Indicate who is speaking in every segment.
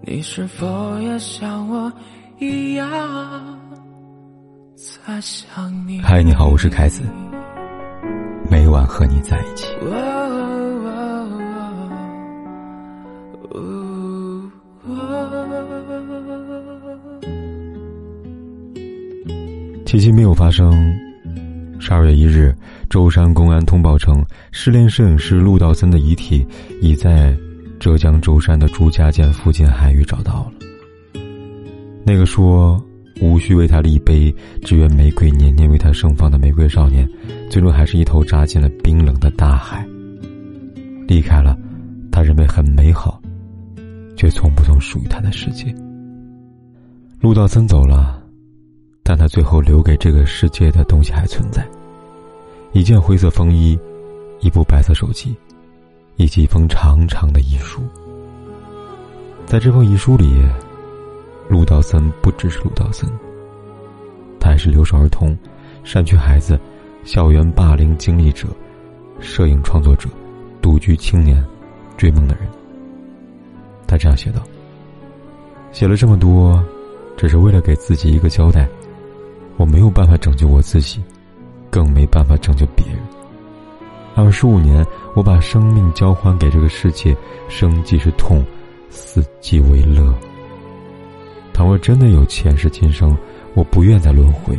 Speaker 1: 你是否也像我一样在想你？
Speaker 2: 嗨，你好，我是凯子，每晚和你在一起。奇迹没有发生。十二月一日，舟山公安通报称，失联摄影师陆道森的遗体已在浙江舟山的朱家涧附近海域找到了。那个说无需为他立碑，只愿玫瑰年年为他盛放的玫瑰少年，最终还是一头扎进了冰冷的大海，离开了他认为很美好，却从不曾属于他的世界。陆道森走了，但他最后留给这个世界的东西还存在。一件灰色风衣，一部白色手机，以及一封长长的遗书。在这封遗书里，陆道森不只是陆道森，他还是留守儿童、山区孩子、校园霸凌经历者、摄影创作者、独居青年、追梦的人。他这样写道：“写了这么多，只是为了给自己一个交代。我没有办法拯救我自己。”更没办法拯救别人。二十五年，我把生命交还给这个世界，生即是痛，死即为乐。倘若真的有前世今生，我不愿再轮回，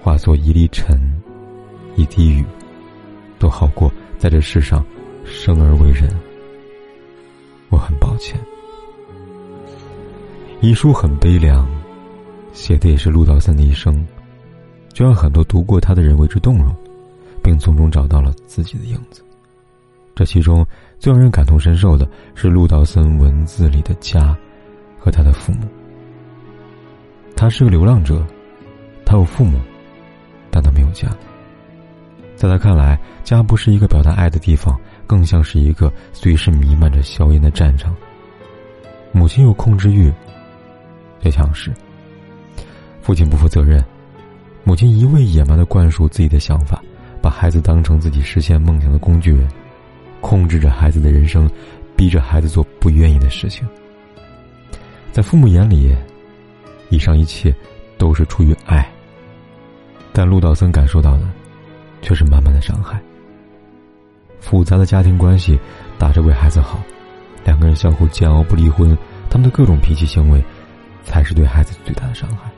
Speaker 2: 化作一粒尘，一滴雨，都好过在这世上生而为人。我很抱歉。遗书很悲凉，写的也是陆道森的一生。就让很多读过他的人为之动容，并从中找到了自己的影子。这其中最让人感同身受的是陆道森文字里的家和他的父母。他是个流浪者，他有父母，但他没有家。在他看来，家不是一个表达爱的地方，更像是一个随时弥漫着硝烟的战场。母亲有控制欲，也强势。父亲不负责任。母亲一味野蛮的灌输自己的想法，把孩子当成自己实现梦想的工具人，控制着孩子的人生，逼着孩子做不愿意的事情。在父母眼里，以上一切都是出于爱，但陆道森感受到的，却是满满的伤害。复杂的家庭关系，打着为孩子好，两个人相互煎熬不离婚，他们的各种脾气行为，才是对孩子最大的伤害。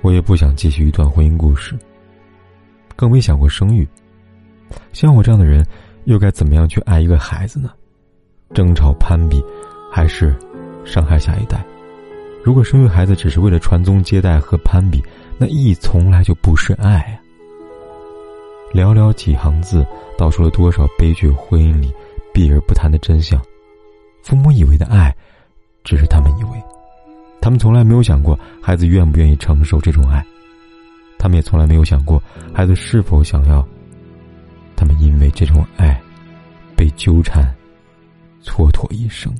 Speaker 2: 我也不想继续一段婚姻故事，更没想过生育。像我这样的人，又该怎么样去爱一个孩子呢？争吵攀比，还是伤害下一代？如果生育孩子只是为了传宗接代和攀比，那意义从来就不是爱啊！寥寥几行字，道出了多少悲剧婚姻里避而不谈的真相。父母以为的爱，只是他们以为。他们从来没有想过孩子愿不愿意承受这种爱，他们也从来没有想过孩子是否想要。他们因为这种爱，被纠缠，蹉跎一生。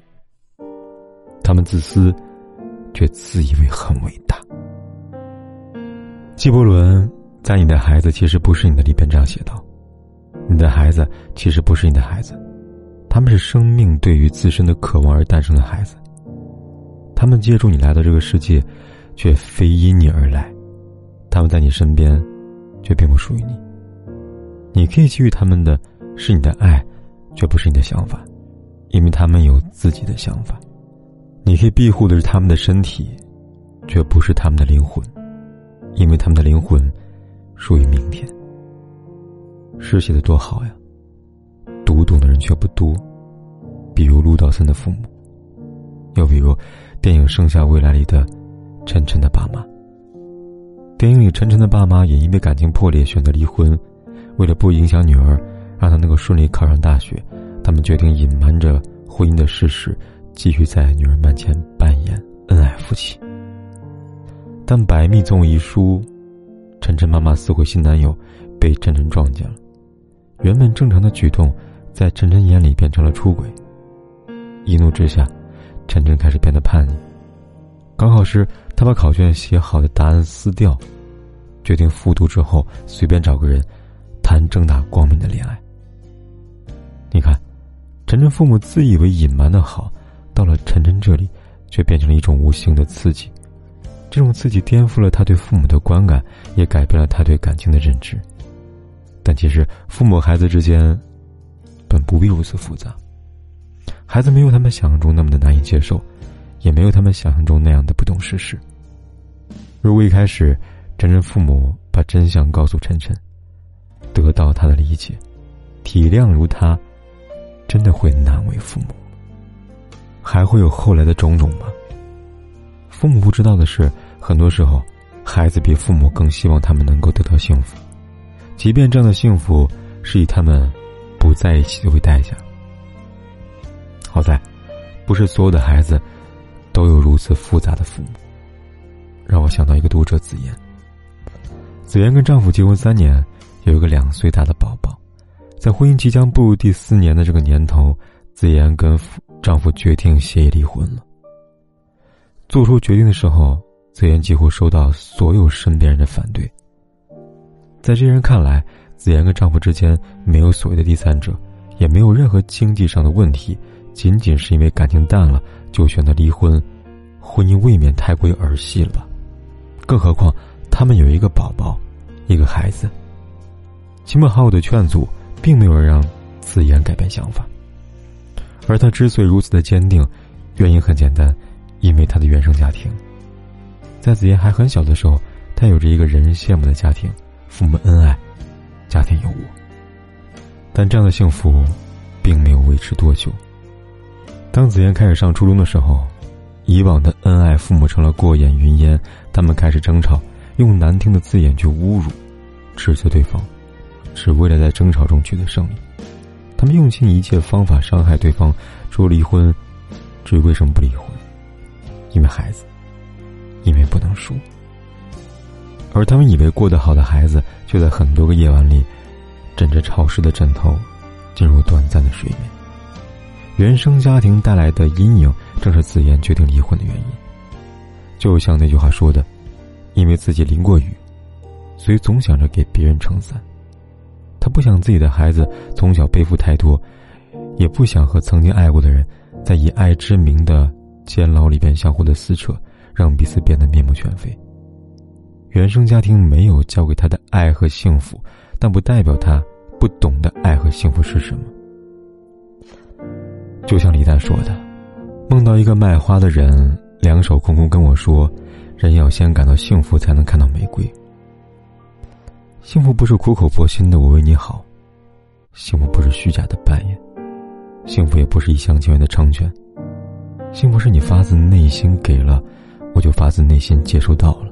Speaker 2: 他们自私，却自以为很伟大。纪伯伦在《你的孩子其实不是你的》里边这样写道：“你的孩子其实不是你的孩子，他们是生命对于自身的渴望而诞生的孩子。”他们借助你来到这个世界，却非因你而来；他们在你身边，却并不属于你。你可以给予他们的是你的爱，却不是你的想法，因为他们有自己的想法。你可以庇护的是他们的身体，却不是他们的灵魂，因为他们的灵魂属于明天。诗写的多好呀，读懂的人却不多。比如陆道森的父母，又比如。电影《盛夏未来》里的晨晨的爸妈。电影里，晨晨的爸妈也因为感情破裂选择离婚。为了不影响女儿，让她能够顺利考上大学，他们决定隐瞒着婚姻的事实，继续在女儿面前扮演恩爱夫妻。但百密总有一疏，晨晨妈妈撕毁新男友，被晨晨撞见了。原本正常的举动，在晨晨眼里变成了出轨。一怒之下。晨晨开始变得叛逆。高考时，他把考卷写好的答案撕掉，决定复读之后随便找个人谈正大光明的恋爱。你看，晨晨父母自以为隐瞒的好，到了晨晨这里，却变成了一种无形的刺激。这种刺激颠覆了他对父母的观感，也改变了他对感情的认知。但其实，父母孩子之间本不必如此复杂。孩子没有他们想象中那么的难以接受，也没有他们想象中那样的不懂世事。如果一开始，晨晨父母把真相告诉晨晨，得到他的理解、体谅如他，真的会难为父母？还会有后来的种种吗？父母不知道的是，很多时候，孩子比父母更希望他们能够得到幸福，即便这样的幸福是以他们不在一起为代价。好在，不是所有的孩子都有如此复杂的父母。让我想到一个读者子言。子言跟丈夫结婚三年，有一个两岁大的宝宝。在婚姻即将步入第四年的这个年头，子言跟丈夫决定协议离婚了。做出决定的时候，子言几乎收到所有身边人的反对。在这些人看来，子言跟丈夫之间没有所谓的第三者，也没有任何经济上的问题，仅仅是因为感情淡了就选择离婚，婚姻未免太过于儿戏了吧？更何况，他们有一个宝宝，一个孩子。亲朋好友的劝阻，并没有让子言改变想法。而他之所以如此的坚定，原因很简单，因为他的原生家庭。在子言还很小的时候，他有着一个人人羡慕的家庭，父母恩爱，家庭有我。但这样的幸福，并没有维持多久。当子言开始上初中的时候。以往的恩爱，父母成了过眼云烟。他们开始争吵，用难听的字眼去侮辱、指责对方，只为了在争吵中取得胜利。他们用尽一切方法伤害对方，说离婚，至于为什么不离婚？因为孩子，因为不能输。而他们以为过得好的孩子，却在很多个夜晚里，枕着潮湿的枕头，进入短暂的睡眠。原生家庭带来的阴影。正是子言决定离婚的原因。就像那句话说的：“因为自己淋过雨，所以总想着给别人撑伞。”他不想自己的孩子从小背负太多，也不想和曾经爱过的人在以爱之名的监牢里边相互的撕扯，让彼此变得面目全非。原生家庭没有教给他的爱和幸福，但不代表他不懂得爱和幸福是什么。就像李诞说的。梦到一个卖花的人，两手空空跟我说：“人要先感到幸福，才能看到玫瑰。幸福不是苦口婆心的我为你好，幸福不是虚假的扮演，幸福也不是一厢情愿的成全。幸福是你发自内心给了，我就发自内心接收到了。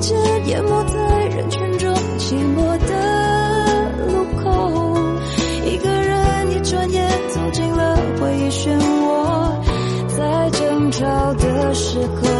Speaker 3: 间淹没在人群中寂寞的路口，一个人一转眼走进了回忆漩涡，在争吵的时候。